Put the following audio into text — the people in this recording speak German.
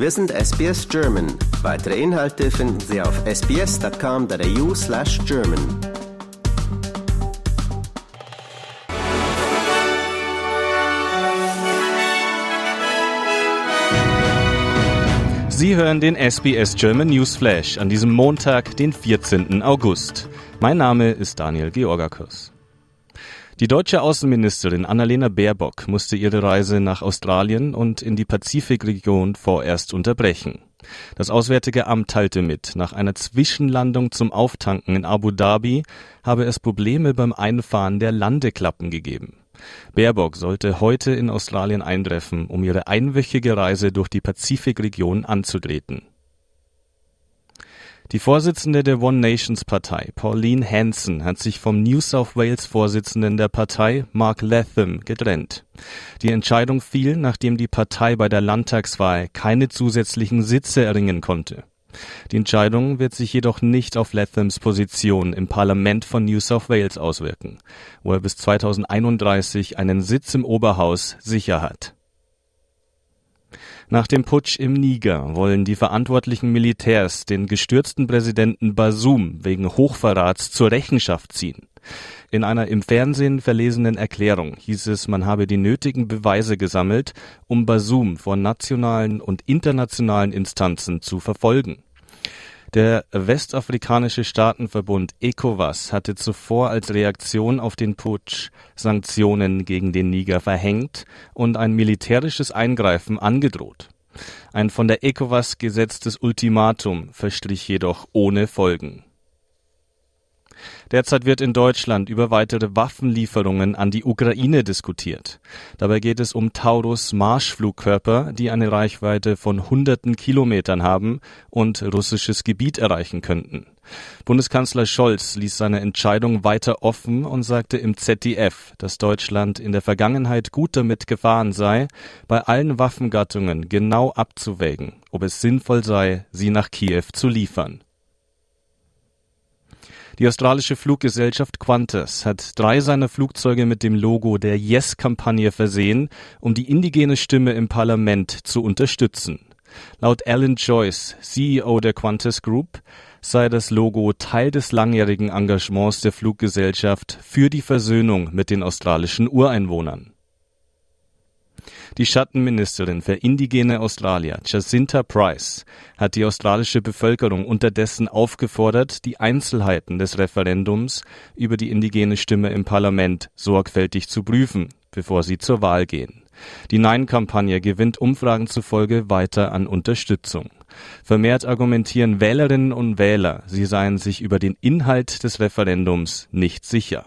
Wir sind SBS German. Weitere Inhalte finden Sie auf sbs.com.au slash German. Sie hören den SBS German News Flash an diesem Montag, den 14. August. Mein Name ist Daniel Georgakos. Die deutsche Außenministerin Annalena Baerbock musste ihre Reise nach Australien und in die Pazifikregion vorerst unterbrechen. Das Auswärtige Amt teilte mit, nach einer Zwischenlandung zum Auftanken in Abu Dhabi habe es Probleme beim Einfahren der Landeklappen gegeben. Baerbock sollte heute in Australien eintreffen, um ihre einwöchige Reise durch die Pazifikregion anzutreten. Die Vorsitzende der One Nations Partei, Pauline Hanson, hat sich vom New South Wales Vorsitzenden der Partei, Mark Latham, getrennt. Die Entscheidung fiel, nachdem die Partei bei der Landtagswahl keine zusätzlichen Sitze erringen konnte. Die Entscheidung wird sich jedoch nicht auf Lathams Position im Parlament von New South Wales auswirken, wo er bis 2031 einen Sitz im Oberhaus sicher hat. Nach dem Putsch im Niger wollen die verantwortlichen Militärs den gestürzten Präsidenten Basum wegen Hochverrats zur Rechenschaft ziehen. In einer im Fernsehen verlesenen Erklärung hieß es, man habe die nötigen Beweise gesammelt, um Basum vor nationalen und internationalen Instanzen zu verfolgen. Der westafrikanische Staatenverbund ECOWAS hatte zuvor als Reaktion auf den Putsch Sanktionen gegen den Niger verhängt und ein militärisches Eingreifen angedroht. Ein von der ECOWAS gesetztes Ultimatum verstrich jedoch ohne Folgen. Derzeit wird in Deutschland über weitere Waffenlieferungen an die Ukraine diskutiert. Dabei geht es um Taurus Marschflugkörper, die eine Reichweite von hunderten Kilometern haben und russisches Gebiet erreichen könnten. Bundeskanzler Scholz ließ seine Entscheidung weiter offen und sagte im ZDF, dass Deutschland in der Vergangenheit gut damit gefahren sei, bei allen Waffengattungen genau abzuwägen, ob es sinnvoll sei, sie nach Kiew zu liefern. Die australische Fluggesellschaft Qantas hat drei seiner Flugzeuge mit dem Logo der Yes-Kampagne versehen, um die indigene Stimme im Parlament zu unterstützen. Laut Alan Joyce, CEO der Qantas Group, sei das Logo Teil des langjährigen Engagements der Fluggesellschaft für die Versöhnung mit den australischen Ureinwohnern. Die Schattenministerin für indigene Australier, Jacinta Price, hat die australische Bevölkerung unterdessen aufgefordert, die Einzelheiten des Referendums über die indigene Stimme im Parlament sorgfältig zu prüfen, bevor sie zur Wahl gehen. Die Nein-Kampagne gewinnt Umfragen zufolge weiter an Unterstützung. Vermehrt argumentieren Wählerinnen und Wähler, sie seien sich über den Inhalt des Referendums nicht sicher.